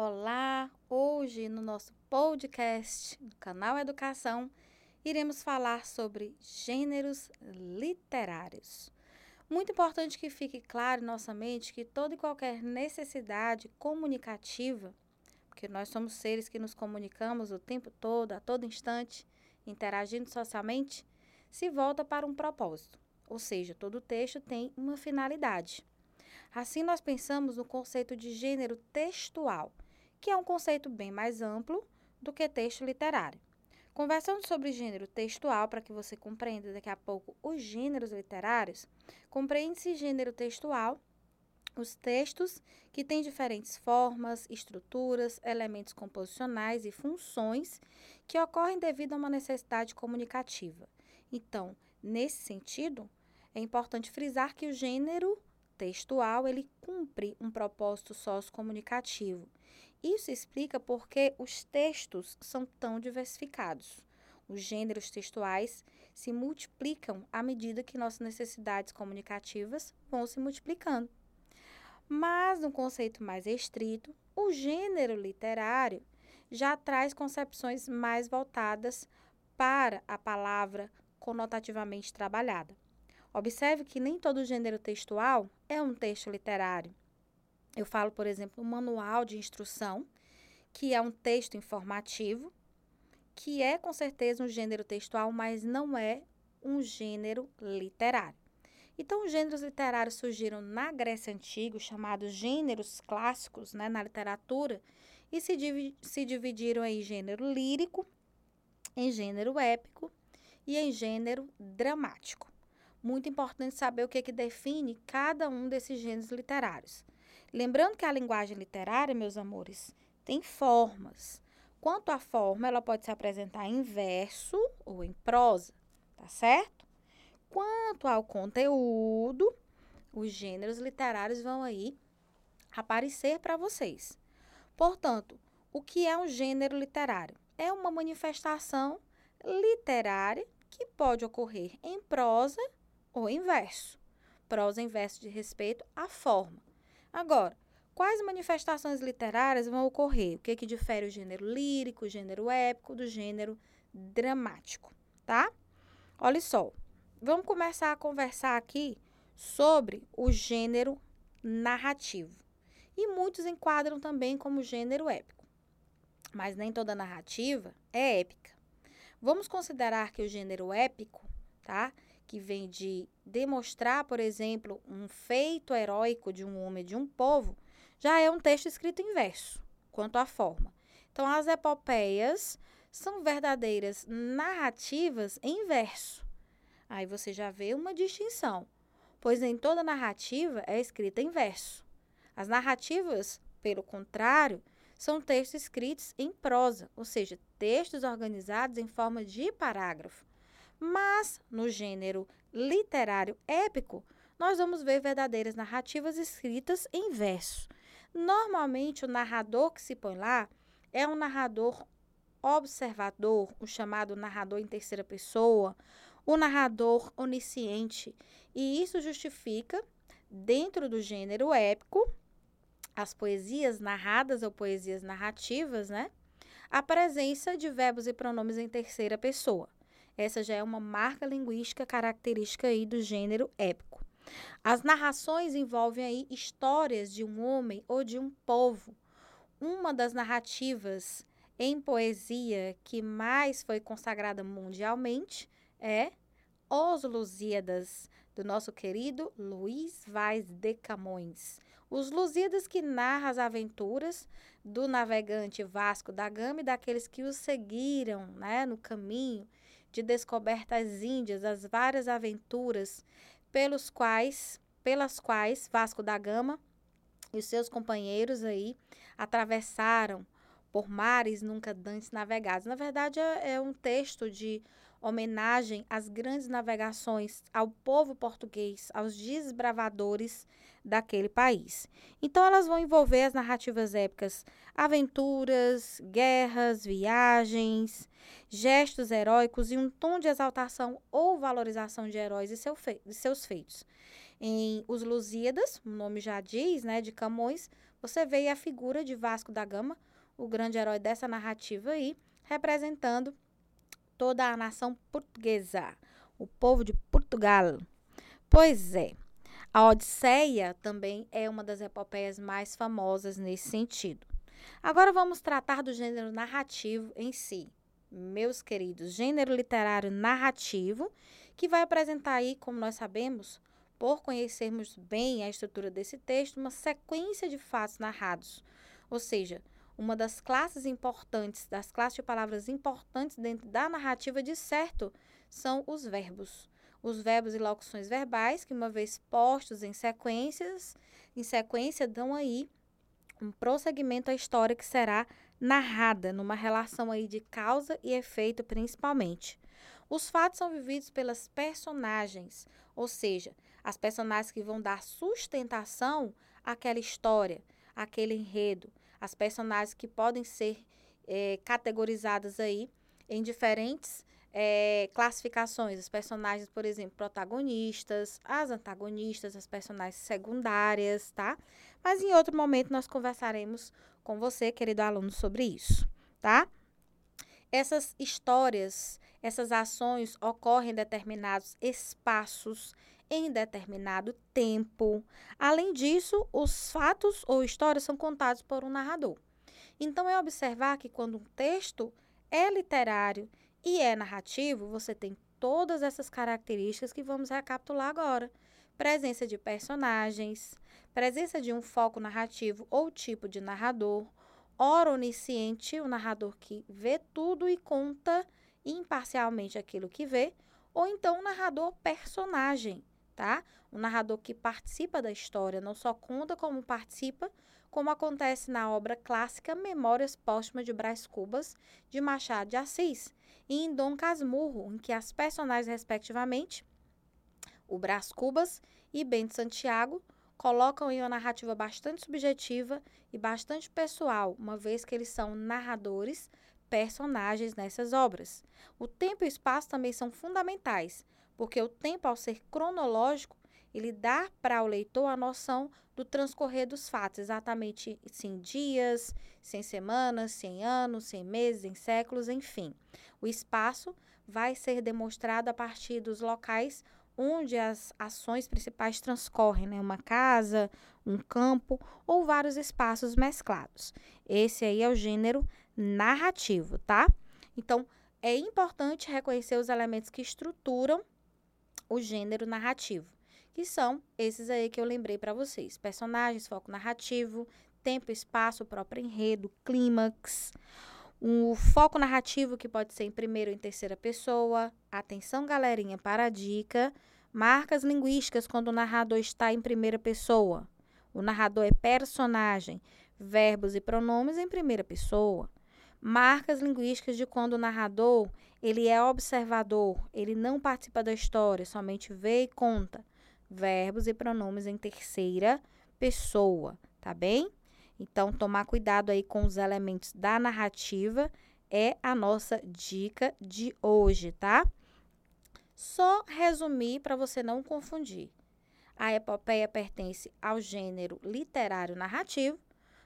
Olá! Hoje no nosso podcast, no canal Educação, iremos falar sobre gêneros literários. Muito importante que fique claro em nossa mente que toda e qualquer necessidade comunicativa, porque nós somos seres que nos comunicamos o tempo todo, a todo instante, interagindo socialmente, se volta para um propósito, ou seja, todo texto tem uma finalidade. Assim, nós pensamos no conceito de gênero textual que é um conceito bem mais amplo do que texto literário. Conversando sobre gênero textual, para que você compreenda daqui a pouco os gêneros literários, compreende-se gênero textual os textos que têm diferentes formas, estruturas, elementos composicionais e funções que ocorrem devido a uma necessidade comunicativa. Então, nesse sentido, é importante frisar que o gênero textual ele cumpre um propósito sociocomunicativo isso explica por que os textos são tão diversificados. Os gêneros textuais se multiplicam à medida que nossas necessidades comunicativas vão se multiplicando. Mas, no conceito mais estrito, o gênero literário já traz concepções mais voltadas para a palavra conotativamente trabalhada. Observe que nem todo gênero textual é um texto literário. Eu falo, por exemplo, um manual de instrução, que é um texto informativo, que é com certeza um gênero textual, mas não é um gênero literário. Então, os gêneros literários surgiram na Grécia Antiga, chamados gêneros clássicos né, na literatura, e se, div se dividiram em gênero lírico, em gênero épico e em gênero dramático. Muito importante saber o que, que define cada um desses gêneros literários. Lembrando que a linguagem literária, meus amores, tem formas. Quanto à forma, ela pode se apresentar em verso ou em prosa, tá certo? Quanto ao conteúdo, os gêneros literários vão aí aparecer para vocês. Portanto, o que é um gênero literário? É uma manifestação literária que pode ocorrer em prosa ou em verso. Prosa em verso de respeito à forma. Agora, quais manifestações literárias vão ocorrer? O que, que difere o gênero lírico, o gênero épico do gênero dramático, tá? Olha só, vamos começar a conversar aqui sobre o gênero narrativo. E muitos enquadram também como gênero épico. Mas nem toda narrativa é épica. Vamos considerar que o gênero épico, tá? Que vem de demonstrar, por exemplo, um feito heróico de um homem, de um povo, já é um texto escrito em verso, quanto à forma. Então, as epopeias são verdadeiras narrativas em verso. Aí você já vê uma distinção, pois nem toda narrativa é escrita em verso. As narrativas, pelo contrário, são textos escritos em prosa, ou seja, textos organizados em forma de parágrafo. Mas no gênero literário épico, nós vamos ver verdadeiras narrativas escritas em verso. Normalmente, o narrador que se põe lá é um narrador observador, o chamado narrador em terceira pessoa, o narrador onisciente. E isso justifica, dentro do gênero épico, as poesias narradas ou poesias narrativas, né? A presença de verbos e pronomes em terceira pessoa. Essa já é uma marca linguística característica aí do gênero épico. As narrações envolvem aí histórias de um homem ou de um povo. Uma das narrativas em poesia que mais foi consagrada mundialmente é Os Lusíadas, do nosso querido Luiz Vaz de Camões. Os Lusíadas que narra as aventuras do navegante Vasco da Gama e daqueles que o seguiram né, no caminho de descobertas índias, as várias aventuras pelos quais, pelas quais Vasco da Gama e os seus companheiros aí atravessaram por mares nunca antes navegados. Na verdade, é, é um texto de homenagem às grandes navegações ao povo português, aos desbravadores daquele país. Então, elas vão envolver as narrativas épicas, aventuras, guerras, viagens, gestos heróicos e um tom de exaltação ou valorização de heróis e, seu fe seus feitos. Em Os Lusíadas, o nome já diz, né, de Camões, você vê a figura de Vasco da Gama, o grande herói dessa narrativa aí, representando toda a nação portuguesa, o povo de Portugal. Pois é, a Odisseia também é uma das epopeias mais famosas nesse sentido. Agora vamos tratar do gênero narrativo em si. Meus queridos, gênero literário narrativo, que vai apresentar aí, como nós sabemos, por conhecermos bem a estrutura desse texto, uma sequência de fatos narrados. Ou seja, uma das classes importantes, das classes de palavras importantes dentro da narrativa, de certo, são os verbos. Os verbos e locuções verbais, que uma vez postos em sequências, em sequência dão aí um prosseguimento à história que será narrada numa relação aí de causa e efeito principalmente. Os fatos são vividos pelas personagens, ou seja, as personagens que vão dar sustentação àquela história, àquele enredo, as personagens que podem ser é, categorizadas aí em diferentes é, classificações. Os personagens, por exemplo, protagonistas, as antagonistas, as personagens secundárias, tá? Mas em outro momento nós conversaremos com você, querido aluno, sobre isso, tá? Essas histórias, essas ações ocorrem em determinados espaços, em determinado tempo. Além disso, os fatos ou histórias são contados por um narrador. Então, é observar que quando um texto é literário e é narrativo, você tem todas essas características que vamos recapitular agora: presença de personagens, presença de um foco narrativo ou tipo de narrador, ora onisciente, o narrador que vê tudo e conta imparcialmente aquilo que vê, ou então o narrador personagem, tá? O narrador que participa da história, não só conta como participa, como acontece na obra clássica Memórias Póstumas de Brás Cubas, de Machado de Assis, e em Dom Casmurro, em que as personagens, respectivamente, o Brás Cubas e Bento Santiago, colocam em uma narrativa bastante subjetiva e bastante pessoal, uma vez que eles são narradores, personagens nessas obras. O tempo e o espaço também são fundamentais, porque o tempo, ao ser cronológico, ele dá para o leitor a noção do transcorrer dos fatos, exatamente em dias, sem semanas, sem anos, sem meses, em séculos, enfim. O espaço vai ser demonstrado a partir dos locais onde as ações principais transcorrem, né? Uma casa, um campo ou vários espaços mesclados. Esse aí é o gênero narrativo, tá? Então, é importante reconhecer os elementos que estruturam o gênero narrativo que são esses aí que eu lembrei para vocês: personagens, foco narrativo, tempo, espaço, próprio enredo, clímax. O foco narrativo que pode ser em primeira ou em terceira pessoa. Atenção, galerinha, para a dica. Marcas linguísticas quando o narrador está em primeira pessoa. O narrador é personagem. Verbos e pronomes em primeira pessoa. Marcas linguísticas de quando o narrador ele é observador, ele não participa da história, somente vê e conta verbos e pronomes em terceira pessoa, tá bem? Então, tomar cuidado aí com os elementos da narrativa é a nossa dica de hoje, tá? Só resumir para você não confundir. A epopeia pertence ao gênero literário narrativo,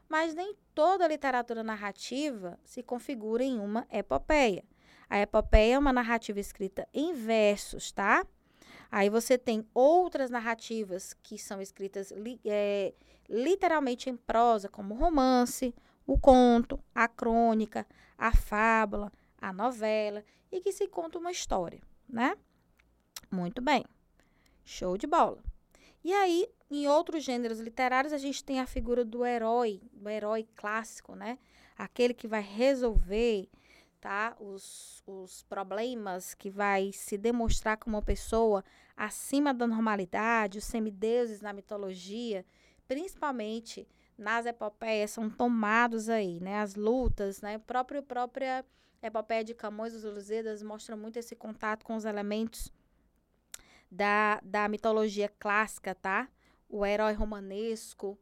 mas nem toda literatura narrativa se configura em uma epopeia. A epopeia é uma narrativa escrita em versos, tá? Aí você tem outras narrativas que são escritas li, é, literalmente em prosa, como o romance, o conto, a crônica, a fábula, a novela, e que se conta uma história, né? Muito bem. Show de bola. E aí, em outros gêneros literários, a gente tem a figura do herói, do herói clássico, né? Aquele que vai resolver tá? Os, os problemas que vai se demonstrar como uma pessoa acima da normalidade, os semideuses na mitologia, principalmente nas epopeias, são tomados aí, né? As lutas, né? A própria, própria epopeia de Camões dos Lusíadas mostra muito esse contato com os elementos da, da mitologia clássica, tá? O herói romanesco.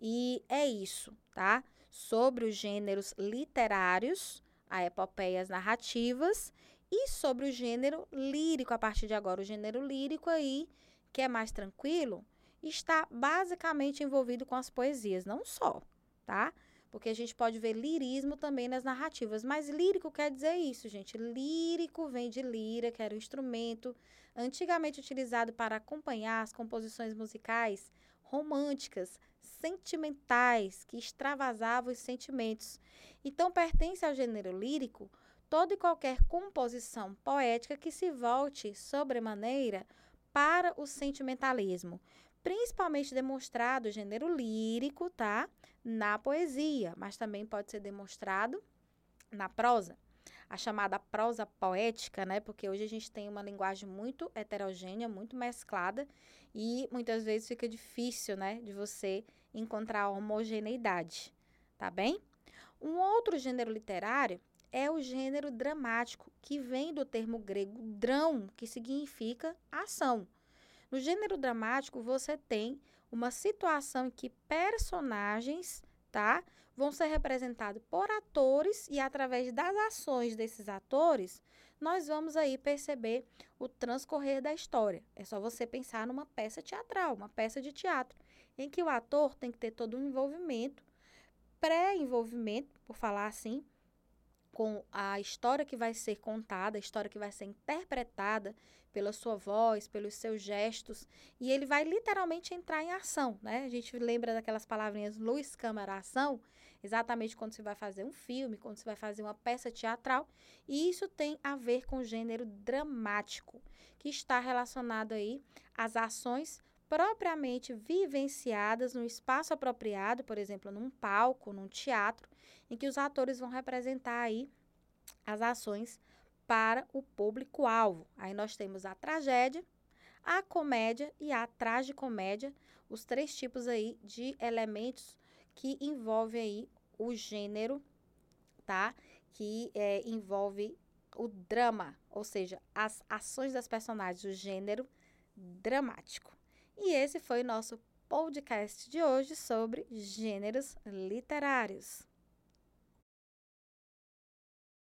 E é isso, tá? Sobre os gêneros literários, a epopeias narrativas e sobre o gênero lírico a partir de agora. O gênero lírico aí, que é mais tranquilo, está basicamente envolvido com as poesias, não só, tá? Porque a gente pode ver lirismo também nas narrativas. Mas lírico quer dizer isso, gente. Lírico vem de lira, que era um instrumento antigamente utilizado para acompanhar as composições musicais românticas, sentimentais, que extravasavam os sentimentos. Então, pertence ao gênero lírico toda e qualquer composição poética que se volte sobremaneira para o sentimentalismo, principalmente demonstrado o gênero lírico, tá? Na poesia, mas também pode ser demonstrado na prosa. A chamada prosa poética, né? Porque hoje a gente tem uma linguagem muito heterogênea, muito mesclada, e muitas vezes fica difícil, né, de você encontrar homogeneidade, tá bem? Um outro gênero literário é o gênero dramático, que vem do termo grego drão, que significa ação. No gênero dramático, você tem uma situação em que personagens, tá, vão ser representados por atores e através das ações desses atores, nós vamos aí perceber o transcorrer da história. É só você pensar numa peça teatral, uma peça de teatro, em que o ator tem que ter todo um envolvimento, pré-envolvimento, por falar assim, com a história que vai ser contada, a história que vai ser interpretada pela sua voz, pelos seus gestos, e ele vai literalmente entrar em ação, né? A gente lembra daquelas palavrinhas luz, câmera, ação, exatamente quando você vai fazer um filme, quando você vai fazer uma peça teatral, e isso tem a ver com o gênero dramático, que está relacionado aí às ações propriamente vivenciadas no espaço apropriado, por exemplo, num palco, num teatro, em que os atores vão representar aí as ações para o público-alvo. Aí nós temos a tragédia, a comédia e a tragicomédia, os três tipos aí de elementos que envolvem aí o gênero, tá? Que é, envolve o drama, ou seja, as ações das personagens, o gênero dramático. E esse foi o nosso podcast de hoje sobre gêneros literários.